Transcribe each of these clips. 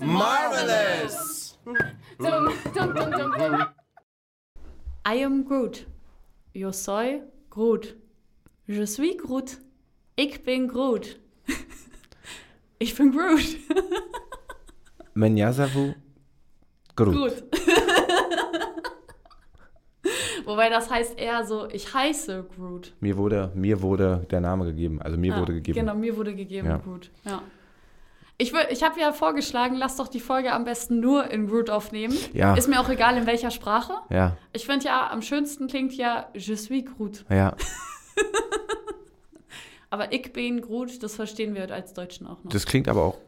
Marvelous! I am Groot. Yo soy Groot. Je suis Groot. Ich bin Groot. Ich bin Groot. Menyasavu Groot. Groot. Wobei das heißt eher so, ich heiße Groot. Mir wurde, mir wurde der Name gegeben. Also mir Ja, wurde gegeben. Genau, mir wurde gegeben Ja. Groot. Ja. Ich, ich habe ja vorgeschlagen, lass doch die Folge am besten nur in Groot aufnehmen. Ja. Ist mir auch egal, in welcher Sprache. Ja, Ich finde ja, am schönsten klingt ja Je suis Groot. ja. Aber ich bin Groot, das verstehen wir als Deutschen auch noch. Das klingt aber auch,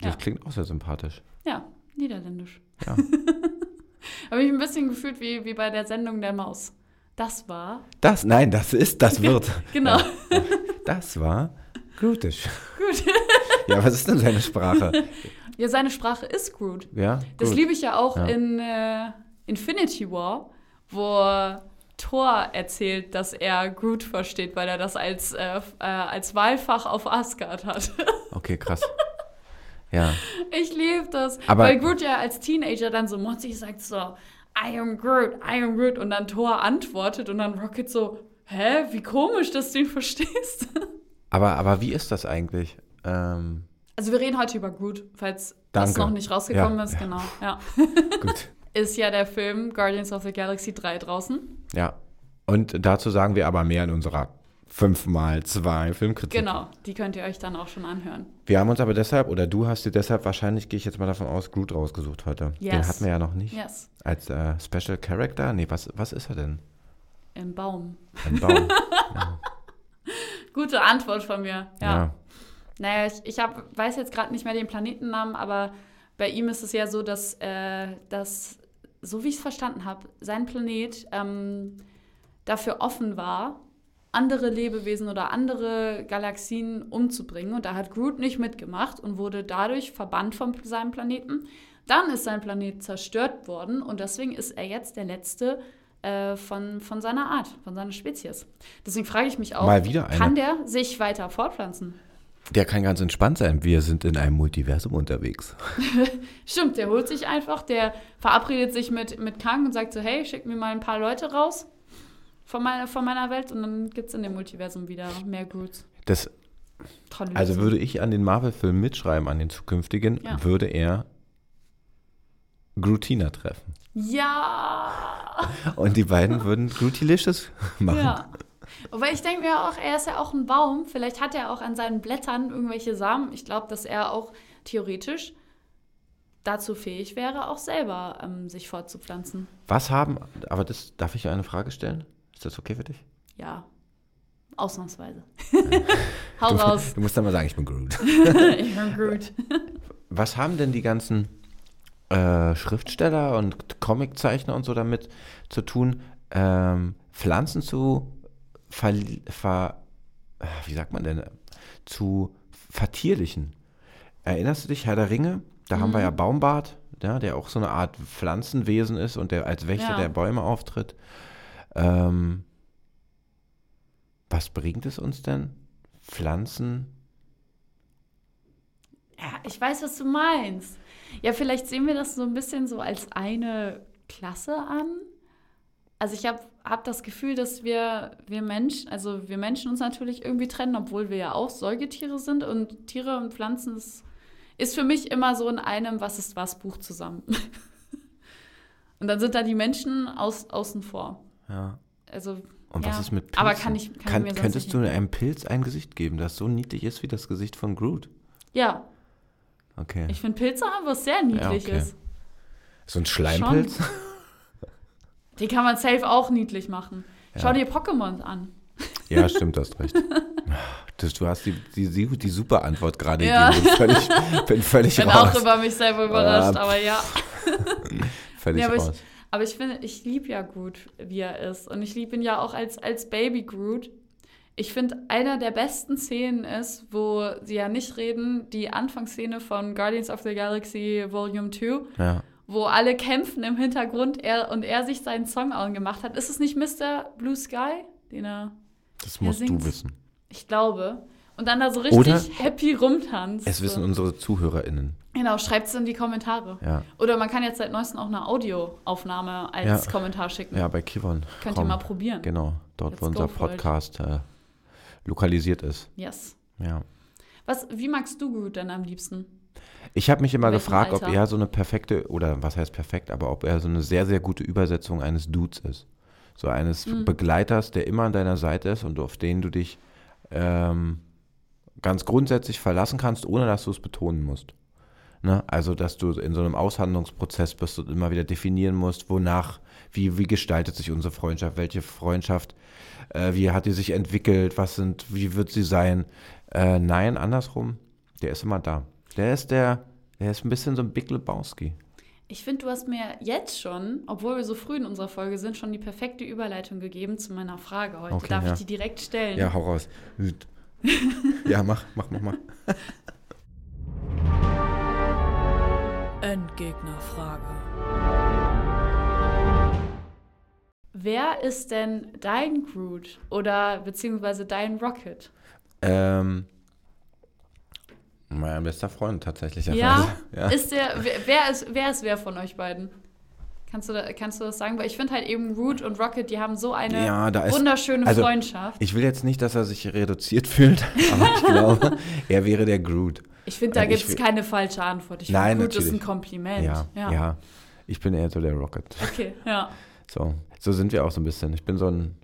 das Ja. klingt auch sehr sympathisch. ja, niederländisch. Ja. Habe ich ein bisschen gefühlt wie, wie bei der Sendung der Maus. Das war, Das, nein, das ist, das wird. genau, Ja. Das war Grootisch. gut. Ja, was ist denn seine Sprache? Ja, seine Sprache ist Groot. Ja, Das gut. liebe ich ja auch Ja. in äh, Infinity War, wo Thor erzählt, dass er Groot versteht, weil er das als, äh, äh, als Wahlfach auf Asgard hat. Okay, krass. Ja, ich liebe das. Aber- weil Groot ja als Teenager dann so motzig sagt so, I am Groot, I am Groot. Und dann Thor antwortet und dann Rocket so, hä, wie komisch, dass du ihn verstehst. aber, aber wie ist das eigentlich? Ähm, Also wir reden heute über Groot, falls das Danke. noch nicht rausgekommen Ja, ist, ja. genau. Ja. gut. Ist ja der Film Guardians of the Galaxy 3 draußen. Ja. Und dazu sagen wir aber mehr in unserer 5x2 Filmkritik. Genau, die könnt ihr euch dann auch schon anhören. Wir haben uns aber deshalb, oder du hast dir deshalb wahrscheinlich, gehe ich jetzt mal davon aus, Groot rausgesucht heute. Den Yes. hatten wir ja noch nicht. Yes, Als äh, Special Character? Nee, was, was ist er denn? im Baum. Ein Baum. Gute Antwort von mir. Ja. ja. Naja, ich, ich hab, weiß jetzt gerade nicht mehr den Planetennamen, aber bei ihm ist es ja so, dass, äh, dass so wie ich es verstanden habe, sein Planet ähm, dafür offen war, andere Lebewesen oder andere Galaxien umzubringen. Und da hat Groot nicht mitgemacht und wurde dadurch verbannt von seinem Planeten. Dann ist sein Planet zerstört worden und deswegen ist er jetzt der letzte äh, von, von seiner Art, von seiner Spezies. Deswegen frage ich mich auch, Mal wieder einer. kann der sich weiter fortpflanzen? Der kann ganz entspannt sein. Wir sind in einem Multiversum unterwegs. Stimmt, der holt sich einfach, der verabredet sich mit, mit Kang und sagt so, hey, schick mir mal ein paar Leute raus von meiner, von meiner Welt und dann gibt es in dem Multiversum wieder mehr Groots. Das, Tolle also würde ich an den Marvel-Film mitschreiben, an den zukünftigen, Ja. würde er Grootina treffen. Ja! Und die beiden würden Grootilicious machen. Ja. Wobei ich denke mir auch, er ist ja auch ein Baum. Vielleicht hat er auch an seinen Blättern irgendwelche Samen. Ich glaube, dass er auch theoretisch dazu fähig wäre, auch selber ähm, sich fortzupflanzen. Was haben, aber das, darf ich eine Frage stellen? Ist das okay für dich? Ja. Ausnahmsweise. Hau Du, raus. du musst dann mal sagen, ich bin Groot. ich bin Groot. Was haben denn die ganzen äh, Schriftsteller und Comiczeichner und so damit zu tun, ähm, Pflanzen zu ver, ver, äh, wie sagt man denn, zu vertierlichen? Erinnerst du dich, Herr der Ringe? Da haben Mhm. wir ja Baumbart, ja, der auch so eine Art Pflanzenwesen ist und der als Wächter Ja. der Bäume auftritt. Ähm, was bringt es uns denn? Pflanzen Ja, ich weiß, was du meinst. Ja, vielleicht sehen wir das so ein bisschen so als eine Klasse an. Also ich habe hab das Gefühl, dass wir, wir Menschen, also wir Menschen uns natürlich irgendwie trennen, obwohl wir ja auch Säugetiere sind und Tiere und Pflanzen ist, ist für mich immer so in einem Was ist was Buch zusammen. und dann sind da die Menschen aus, außen vor. Ja. Also Und ja. was ist mit Pilzen? Aber kann ich, kann, Kann, ich könntest du einem Pilz ein Gesicht geben, das so niedlich ist wie das Gesicht von Groot? Ja, Okay. ich finde Pilze haben was sehr Niedliches. okay. so ein Schleimpilz? Die kann man safe auch niedlich machen. Ja. Schau dir Pokémon an. Ja, stimmt, hast recht. Das, du hast die, die, die, super Antwort gerade Ja. gegeben. Bin völlig, bin völlig Ich bin raus. auch über mich selber überrascht, Ah, aber ja. völlig Ja, aber raus. Aber ich finde, ich liebe ja Groot, wie er ist. Und ich liebe ihn ja auch als, als Baby Groot. Ich finde, einer der besten Szenen ist, wo sie ja nicht reden, die Anfangsszene von Guardians of the Galaxy Volume 2, Ja. wo alle kämpfen im Hintergrund er, und er sich seinen Song angemacht hat. Ist es nicht Mr. Blue Sky, den er. Das musst du singt's. wissen. Ich glaube. Und dann da so richtig Oder- happy rumtanzt. Es wissen unsere ZuhörerInnen. Genau, schreibt es in die Kommentare. Ja. Oder man kann jetzt seit neuestem auch eine Audioaufnahme als Ja. Kommentar schicken. Ja, bei Kivon. Könnt Komm. ihr mal probieren. Genau, dort, Let's wo unser. Podcast äh, lokalisiert ist. Yes. Ja. Was, wie magst du Groot denn am liebsten? Ich habe mich immer gefragt, ob Alter? er so eine perfekte, oder was heißt perfekt, aber ob er so eine sehr, sehr gute Übersetzung eines Dudes ist. So eines Mhm. Begleiters, der immer an deiner Seite ist und auf den du dich ähm, ganz grundsätzlich verlassen kannst, ohne dass du es betonen musst. Ne? Also, dass du in so einem Aushandlungsprozess bist und immer wieder definieren musst, wonach, wie, wie gestaltet sich unsere Freundschaft, welche Freundschaft, äh, wie hat die sich entwickelt, was sind, wie wird sie sein. Äh, nein, andersrum, der ist immer da. Der ist der, der ist ein bisschen so ein Big Lebowski. Ich finde, du hast mir jetzt schon, obwohl wir so früh in unserer Folge sind, schon die perfekte Überleitung gegeben zu meiner Frage heute. Okay, Darf ja. ich die direkt stellen? Ja, hau raus. Ja, mach, mach, mach, mach. Endgegnerfrage. Wer ist denn dein Groot oder beziehungsweise dein Rocket? Ähm, mein bester Freund tatsächlich. Ja, ja. Ist der, wer, ist, wer ist wer von euch beiden? Kannst du, da, kannst du das sagen? Weil ich finde halt eben Root und Rocket, die haben so eine Ja, ist- wunderschöne also, Freundschaft. Ich will jetzt nicht, dass er sich reduziert fühlt, aber ich glaube, er wäre der Groot. Ich finde, da und gibt es keine falsche Antwort. Ich Nein, finde, Groot ist ein natürlich. Kompliment. Ja, ja, Ich bin eher so der Rocket. Okay, ja. So, so sind wir auch so ein bisschen. Ich bin so ein,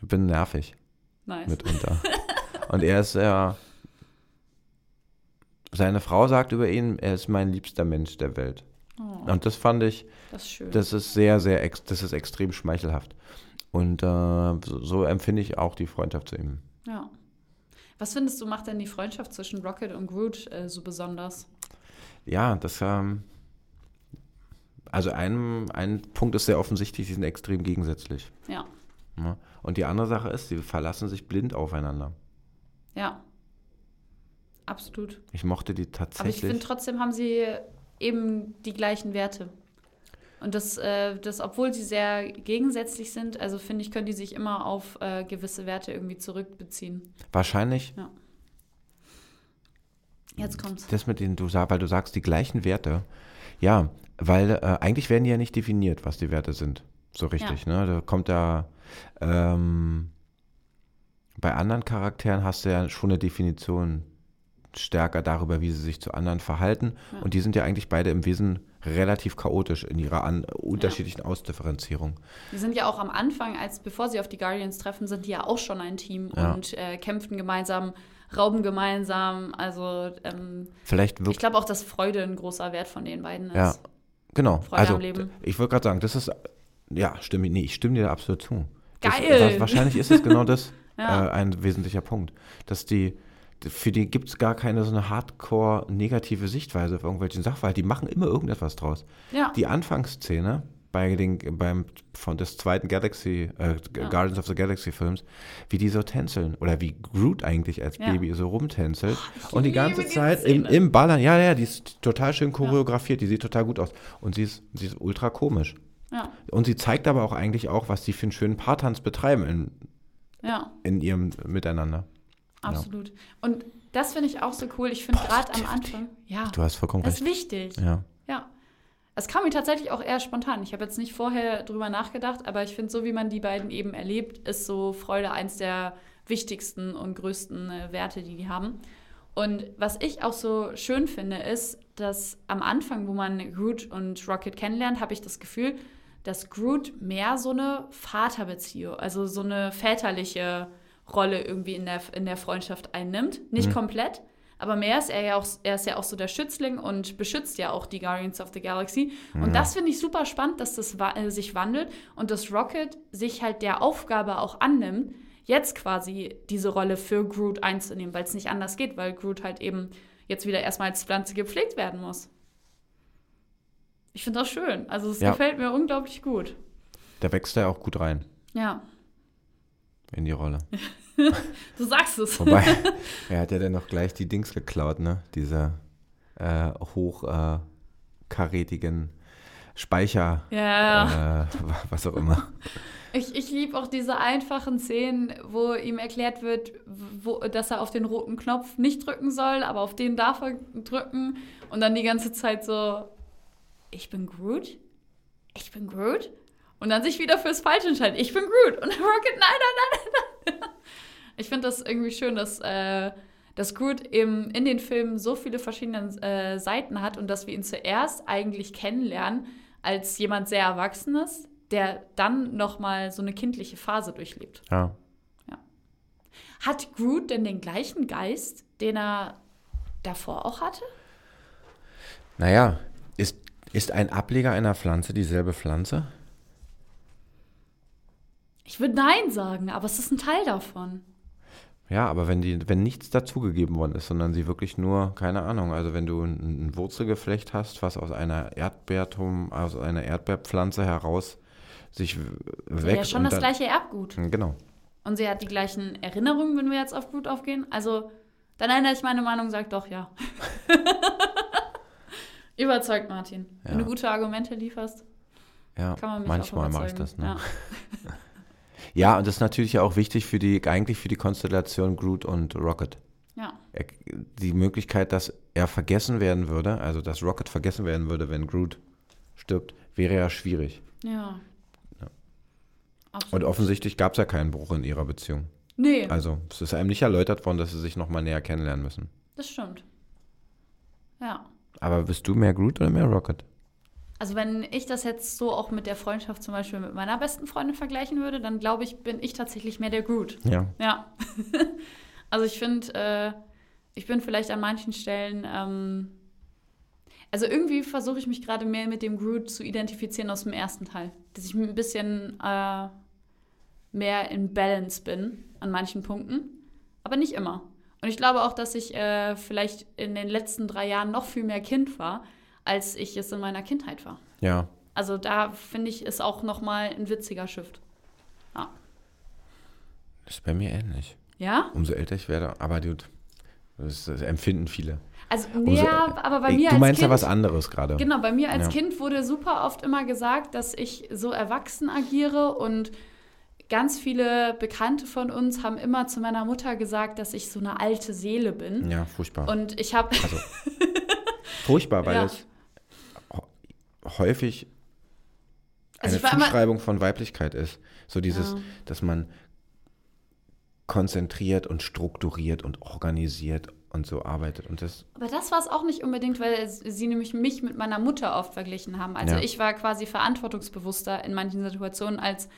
ich bin nervig Nice. mitunter. Und er ist ja, seine Frau sagt über ihn, er ist mein liebster Mensch der Welt. Oh, Und das fand ich, das ist schön. das ist sehr, sehr, das ist extrem schmeichelhaft. Und äh, so, so empfinde ich auch die Freundschaft zu ihm. ja. Was findest du, macht denn die Freundschaft zwischen Rocket und Groot äh, so besonders? Ja, das, ähm, also ein, ein Punkt ist sehr offensichtlich, sie sind extrem gegensätzlich. Ja, Ne? Und die andere Sache ist, sie verlassen sich blind aufeinander. ja. Absolut. Ich mochte die Aber ich tatsächlich. finde trotzdem haben sie eben die gleichen Werte. Und das, äh, das, obwohl sie sehr gegensätzlich sind, also finde ich, können die sich immer auf äh, gewisse Werte irgendwie zurückbeziehen. wahrscheinlich, Jetzt kommt's. das mit denen du sagst, weil du sagst, die gleichen Werte. Ja, weil äh, eigentlich werden die ja nicht definiert, was die Werte sind. So richtig, ne? Da kommt da. Ähm, bei anderen Charakteren hast du ja schon eine Definition stärker darüber, wie sie sich zu anderen verhalten. Ja. Und die sind ja eigentlich beide im Wesen relativ chaotisch in ihrer an, unterschiedlichen Ausdifferenzierung. Die sind ja auch am Anfang, als bevor sie auf die Guardians treffen, sind die ja auch schon ein Team Ja. und äh, kämpfen gemeinsam, rauben gemeinsam. Also ähm, Vielleicht ich glaube auch, dass Freude ein großer Wert von den beiden ist. Ja. Genau. Freude also, am Leben. ich wollte gerade sagen, das ist, ja, stimme, nee, ich stimme dir da absolut zu. Geil. Das, wahrscheinlich ist es genau das Ja. äh, ein wesentlicher Punkt. Dass die, für die gibt es gar keine so eine hardcore negative Sichtweise auf irgendwelchen Sachverhalten. Die machen immer irgendetwas draus. Ja. Die Anfangsszene bei den, beim, von des zweiten Galaxy, äh, Ja. Guardians of the Galaxy Films, wie die so tänzeln oder wie Groot eigentlich als Ja. Baby so rumtänzelt ich und die ganze die Zeit im, im Ballern, ja, ja, die ist total schön choreografiert, die sieht total gut aus und sie ist, sie ist ultra komisch. Und sie zeigt aber auch eigentlich auch, was die für einen schönen Paartanz betreiben in, in ihrem Miteinander. Absolut. Und das finde ich auch so cool. Ich finde gerade am. Anfang, ja, Du hast vollkommen das ist recht. wichtig. Ja. Ja. Es kam mir tatsächlich auch eher spontan. Ich habe jetzt nicht vorher drüber nachgedacht, aber ich finde, so wie man die beiden eben erlebt, ist so Freude eins der wichtigsten und größten äh, Werte, die die haben. Und was ich auch so schön finde, ist, dass am Anfang, wo man Groot und Rocket kennenlernt, habe ich das Gefühl, dass Groot mehr so eine Vaterbeziehung, also so eine väterliche Rolle irgendwie in der, in der Freundschaft einnimmt. Nicht komplett, aber mehr ist er ja auch, er ist ja auch so der Schützling und beschützt ja auch die Guardians of the Galaxy. Und das finde ich super spannend, dass das wa äh, sich wandelt und dass Rocket sich halt der Aufgabe auch annimmt, jetzt quasi diese Rolle für Groot einzunehmen, weil es nicht anders geht, weil Groot halt eben jetzt wieder erstmal als Pflanze gepflegt werden muss. Ich finde das schön. Also es Ja. gefällt mir unglaublich gut. Da wächst er auch gut rein Ja, in die Rolle. du sagst es. Wobei, er hat ja dann noch gleich die Dings geklaut, ne? Diese äh, hochkarätigen Speicher, Ja. äh, was auch immer. Ich, ich liebe auch diese einfachen Szenen, wo ihm erklärt wird, wo, dass er auf den roten Knopf nicht drücken soll, aber auf den darf er drücken. Und dann die ganze Zeit so, ich bin Groot? Ich bin Groot? Und dann sich wieder fürs Falsche entscheiden. Ich bin Groot. Und Rocket, nein, nein, nein, nein. Ich finde das irgendwie schön, dass, äh, dass Groot eben in den Filmen so viele verschiedene äh, Seiten hat und dass wir ihn zuerst eigentlich kennenlernen als jemand sehr Erwachsenes, der dann nochmal so eine kindliche Phase durchlebt. Ja. Hat Groot denn den gleichen Geist, den er davor auch hatte? Naja, ist, ist ein Ableger einer Pflanze dieselbe Pflanze? Ich würde Nein sagen, aber es ist ein Teil davon. Ja, aber wenn, die, wenn nichts dazugegeben worden ist, sondern sie wirklich nur, keine Ahnung, also wenn du ein, ein Wurzelgeflecht hast, was aus einer Erdbeertum, aus einer Erdbeerpflanze heraus sich wächst. ja schon und das dann- gleiche Erbgut. Genau. Und sie hat die gleichen Erinnerungen, wenn wir jetzt auf Groot aufgehen. Also, dann ändere ich meine Meinung, sag doch ja. Überzeugt, Martin. Wenn Ja. du gute Argumente lieferst, Ja, kann man mich manchmal mache ich das. Ne? Ja. Ja, und das ist natürlich auch wichtig für die, eigentlich für die Konstellation Groot und Rocket. ja. Er, die Möglichkeit, dass er vergessen werden würde, also dass Rocket vergessen werden würde, wenn Groot stirbt, wäre ja schwierig. Ja. Ja. Und offensichtlich gab es ja keinen Bruch in ihrer Beziehung. Nee, Also es ist einem nicht erläutert worden, dass sie sich nochmal näher kennenlernen müssen. das stimmt. Ja. Aber bist du mehr Groot oder mehr Rocket? Also wenn ich das jetzt so auch mit der Freundschaft zum Beispiel mit meiner besten Freundin vergleichen würde, dann glaube ich, bin ich tatsächlich mehr der Groot. Ja. Ja. also ich finde, äh, ich bin vielleicht an manchen Stellen, ähm, also irgendwie versuche ich mich gerade mehr mit dem Groot zu identifizieren aus dem ersten Teil. Dass ich ein bisschen äh, mehr in Balance bin an manchen Punkten, aber nicht immer. Und ich glaube auch, dass ich äh, vielleicht in den letzten drei Jahren noch viel mehr Kind war, als ich es in meiner Kindheit war. Ja. Also da finde ich, ist auch noch mal ein witziger Shift. Das ist bei mir ähnlich. Ja? Umso älter ich werde, aber dude, das, das empfinden viele. Also, Umso- ja, aber bei mir du als meinst Kind, ja was anderes gerade. Genau, bei mir als Ja. Kind wurde super oft immer gesagt, dass ich so erwachsen agiere und ganz viele Bekannte von uns haben immer zu meiner Mutter gesagt, dass ich so eine alte Seele bin. Ja, furchtbar. Und ich habe, Also, furchtbar, weil Ja. es häufig Also eine immer- Zuschreibung von Weiblichkeit ist. So dieses, Ja. dass man konzentriert und strukturiert und organisiert und so arbeitet. Und das, aber das war es auch nicht unbedingt, weil sie nämlich mich mit meiner Mutter oft verglichen haben. Also Ja. ich war quasi verantwortungsbewusster in manchen Situationen als,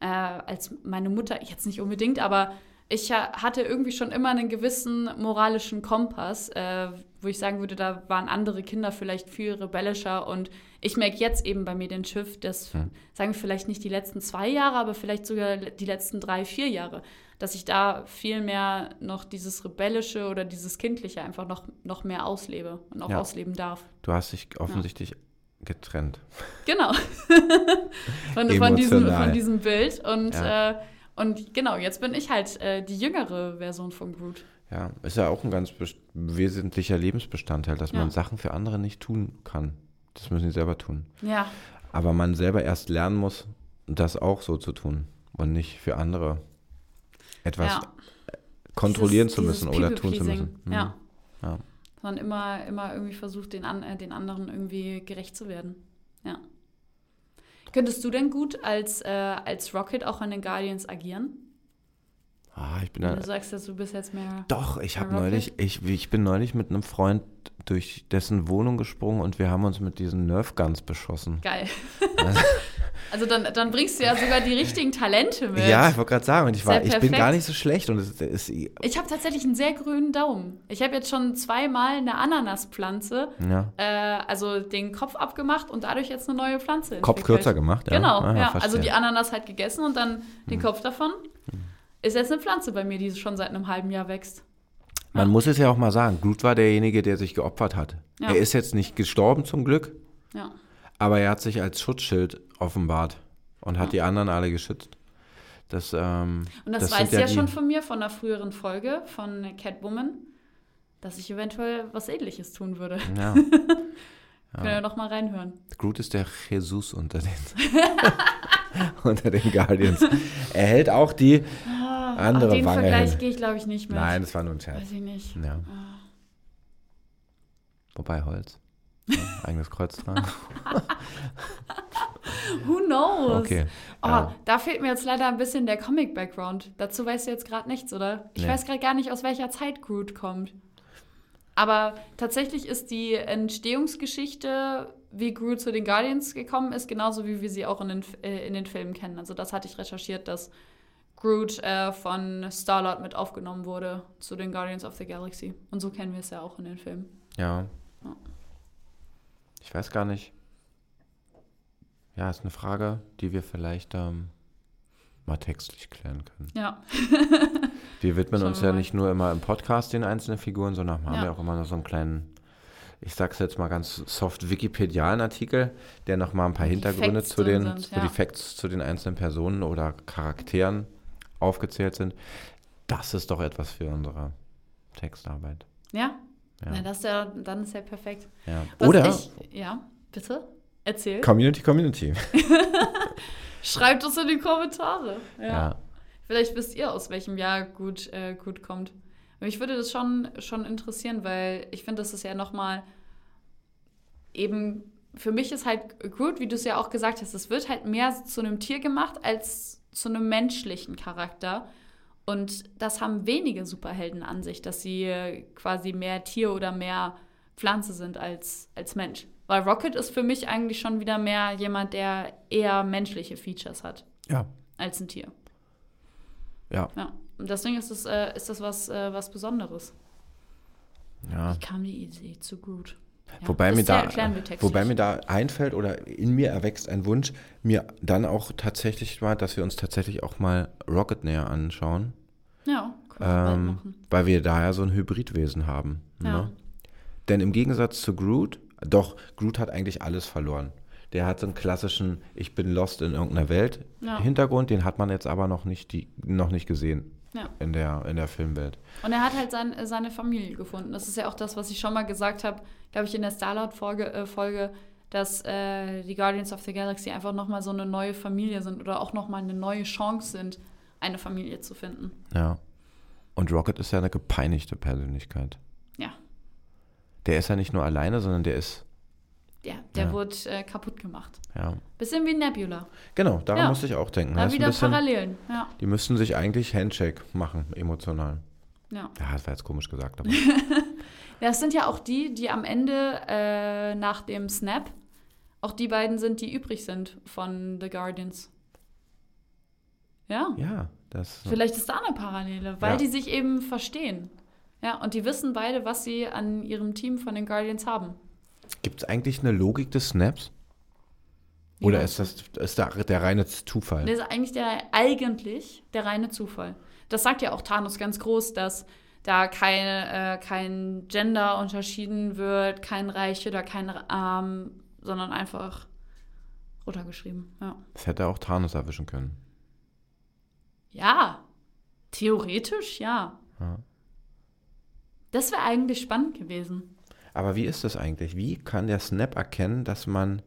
äh, als meine Mutter, jetzt nicht unbedingt, aber ich ha- hatte irgendwie schon immer einen gewissen moralischen Kompass, äh, wo ich sagen würde, da waren andere Kinder vielleicht viel rebellischer und ich merke jetzt eben bei mir den Schiff, dass, Hm. sagen wir vielleicht nicht die letzten zwei Jahre, aber vielleicht sogar die letzten drei, vier Jahre, dass ich da viel mehr noch dieses Rebellische oder dieses Kindliche einfach noch, noch mehr auslebe und auch Ja. ausleben darf. du hast dich offensichtlich getrennt. Genau. von, von, diesem, von diesem Bild. Und, Ja. äh, und genau, jetzt bin ich halt äh, die jüngere Version von Groot. Ja, ist ja auch ein ganz wesentlicher Lebensbestandteil, dass Ja. man Sachen für andere nicht tun kann. Das müssen sie selber tun. Ja, Aber man selber erst lernen muss, das auch so zu tun und nicht für andere etwas ja. kontrollieren Dieses- zu müssen oder tun zu müssen. Mhm. Ja. Ja. Man immer, immer irgendwie versucht, den, an, äh, den anderen irgendwie gerecht zu werden. Ja. Könntest du denn gut als, äh, als Rocket auch an den Guardians agieren? Ah, ich bin da, du sagst, dass du bist jetzt mehr. doch, ich habe neulich, ich, ich bin neulich mit einem Freund durch dessen Wohnung gesprungen und wir haben uns mit diesen Nerf Guns beschossen. Geil. also dann, dann bringst du ja sogar die richtigen Talente mit. Ja, ich wollte gerade sagen, und ich, war, ich bin gar nicht so schlecht und es ist, Ich habe tatsächlich einen sehr grünen Daumen. Ich habe jetzt schon zweimal eine Ananaspflanze, ja, äh, also den Kopf abgemacht und dadurch jetzt eine neue Pflanze Kopf entwickelt. kürzer gemacht. Ja? Genau, Ah, ja. verstehe. Also die Ananas halt gegessen und dann den Hm. Kopf davon. Ist jetzt eine Pflanze bei mir, die schon seit einem halben Jahr wächst. Man muss es ja auch mal sagen, Groot war derjenige, der sich geopfert hat. Ja. Er ist jetzt nicht gestorben zum Glück, Ja. aber er hat sich als Schutzschild offenbart und hat die anderen alle geschützt. Das, ähm, Und das, das weiß ja die- schon von mir, von einer früheren Folge von Catwoman, dass ich eventuell was ähnliches tun würde. Ja. Können wir doch mal reinhören. Groot ist der Jesus unter den, unter den Guardians. Er hält auch die andere Auf den Wange Vergleich gehe ich, glaube ich, nicht mit. Nein, das war nur ein Scherz. Weiß ich nicht. Ja. Wobei Holz. Ja, eigenes Kreuz dran. Who knows? Okay. Oh, ja. da fehlt mir jetzt leider ein bisschen der Comic-Background. Dazu weißt du jetzt gerade nichts, oder? Ich Nee. weiß gerade gar nicht, aus welcher Zeit Groot kommt. Aber tatsächlich ist die Entstehungsgeschichte, wie Groot zu den Guardians gekommen ist, genauso wie wir sie auch in den, äh, in den Filmen kennen. Also das hatte ich recherchiert, dass Groot äh, von Star-Lord mit aufgenommen wurde zu den Guardians of the Galaxy. Und so kennen wir es ja auch in den Filmen. Ja. Ja. Ich weiß gar nicht. Ja, ist eine Frage, die wir vielleicht ähm, mal textlich klären können. Ja, Wir widmen uns ja nicht nur immer im Podcast den einzelnen Figuren, sondern haben Ja. ja auch immer noch so einen kleinen, ich sag's jetzt mal ganz soft, wikipedialen Artikel, der nochmal ein paar Die Hintergründe Facts zu den, sind, wo die ja. Facts zu den einzelnen Personen oder Charakteren aufgezählt sind. Das ist doch etwas für unsere Textarbeit. ja. Ja. Na, das ist ja, dann ist ja perfekt. ja. Oder Ich, ja, bitte? Erzähl. Community, Community. Schreibt es in die Kommentare. Ja. Ja. Vielleicht wisst ihr, aus welchem Jahr gut, äh, gut kommt. Mich würde das schon, schon interessieren, weil ich finde, das ist ja nochmal eben, für mich ist halt gut, wie du es ja auch gesagt hast, es wird halt mehr zu einem Tier gemacht als zu einem menschlichen Charakter. Und das haben wenige Superhelden an sich, dass sie äh, quasi mehr Tier oder mehr Pflanze sind als, als Mensch. Weil Rocket ist für mich eigentlich schon wieder mehr jemand, der eher menschliche Features hat Ja. als ein Tier. Ja. Ja. Und deswegen ist das, äh, ist das was, äh, was Besonderes. ja. Wie kam die Idee zu gut? Ja, Wobei, mir da, wobei mir da einfällt oder in mir erwächst ein Wunsch, mir dann auch tatsächlich mal, dass wir uns tatsächlich auch mal Rocket näher anschauen, Ja, bald ähm, weil wir da ja so ein Hybridwesen haben. Ja. Ne? Denn im Gegensatz zu Groot, doch, Groot hat eigentlich alles verloren. Der hat so einen klassischen Ich bin lost in irgendeiner Welt Ja. Hintergrund, den hat man jetzt aber noch nicht, die, noch nicht gesehen Ja. in der, in der Filmwelt. Und er hat halt sein, äh, seine Familie gefunden. Das ist ja auch das, was ich schon mal gesagt habe, glaube ich, in der Star-Lord-Folge, äh, Folge, dass äh, die Guardians of the Galaxy einfach nochmal so eine neue Familie sind oder auch nochmal eine neue Chance sind, eine Familie zu finden. Ja. Und Rocket ist ja eine gepeinigte Persönlichkeit. Ja. Der ist ja nicht nur alleine, sondern der ist, Ja, der Ja. wurde äh, kaputt gemacht. ja. Bisschen wie Nebula. Genau, daran Ja. musste ich auch denken. Da Das ein wieder bisschen, Parallelen. Ja. die müssten sich eigentlich Handshake machen, emotional. ja. Ja, das war jetzt komisch gesagt, aber Das sind ja auch die, die am Ende äh, nach dem Snap auch die beiden sind, die übrig sind von The Guardians. Ja, ja, das vielleicht ist da eine Parallele, weil Ja. die sich eben verstehen. Ja, und die wissen beide, was sie an ihrem Team von den Guardians haben. Gibt es eigentlich eine Logik des Snaps? Oder meinst ist das ist da der reine Zufall? Das ist eigentlich der, eigentlich der reine Zufall. Das sagt ja auch Thanos ganz groß, dass da keine, äh, kein Gender unterschieden wird, kein Reich oder kein Arm, sondern einfach runtergeschrieben. Ja. Das hätte auch Thanos erwischen können. ja, theoretisch ja. Ja. Das wäre eigentlich spannend gewesen. Aber wie ist das eigentlich? Wie kann der Snap erkennen, dass man,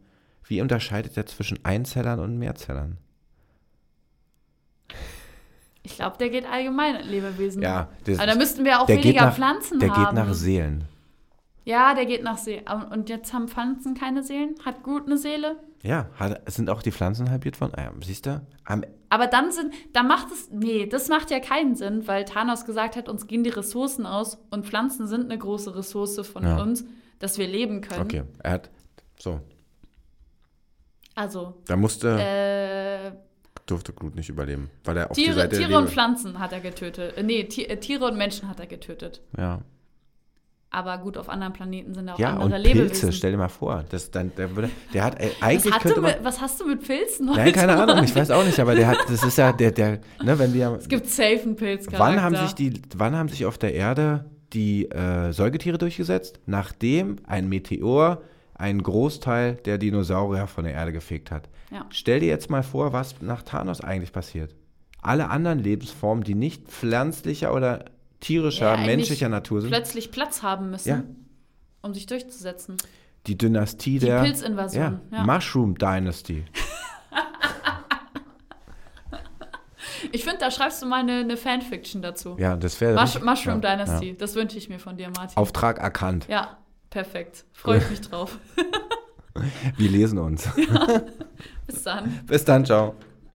wie unterscheidet er zwischen Einzellern und Mehrzellern? Ich glaube, der geht allgemein an Lebewesen. Ja, das, Aber da müssten wir auch der weniger nach- Pflanzen der haben. geht nach Seelen. ja, der geht nach Seelen. Und jetzt haben Pflanzen keine Seelen? Hat Groot eine Seele? Ja, hat, sind auch die Pflanzen halbiert von? Ah, ja, siehst du? Am, Aber dann sind, da macht es, nee, das macht ja keinen Sinn, weil Thanos gesagt hat, uns gehen die Ressourcen aus und Pflanzen sind eine große Ressource von Ja. uns, dass wir leben können. okay, er hat, so, Also, da musste, äh, durfte Groot nicht überleben, weil er auf die Tiere, Seite der Tiere und Pflanzen hat er getötet. Äh, nee, äh, Tiere und Menschen hat er getötet. Ja, Aber gut, auf anderen Planeten sind auch ja und andere Pilze, Lebewesen. stell dir mal vor, das, dann, der, würde, der hat, äh, was, eigentlich hat könnte man, mit, was hast du mit Pilzen heute? nein, keine Ahnung, ich weiß auch nicht, aber der hat, das ist ja, der, der, ne, wenn wir, Es gibt safe einen Pilzcharakter. wann haben sich die, wann haben sich auf der Erde die äh, Säugetiere durchgesetzt? Nachdem ein Meteor einen Großteil der Dinosaurier von der Erde gefegt hat. Ja. Stell dir jetzt mal vor, was nach Thanos eigentlich passiert. Alle anderen Lebensformen, die nicht pflanzlicher oder tierischer, Ja, menschlicher Natur sind, plötzlich Platz haben müssen, Ja. um sich durchzusetzen. Die Dynastie Die der Pilzinvasion. ja. Mushroom Dynasty. Ich finde, da schreibst du mal eine, eine Fanfiction dazu. Ja, das wäre Mush Mushroom Dynasty. Das wünsche ich mir von dir, Martin. Auftrag erkannt. ja, perfekt. Freue ich mich drauf. Wir lesen uns. Bis dann. Bis dann, ciao.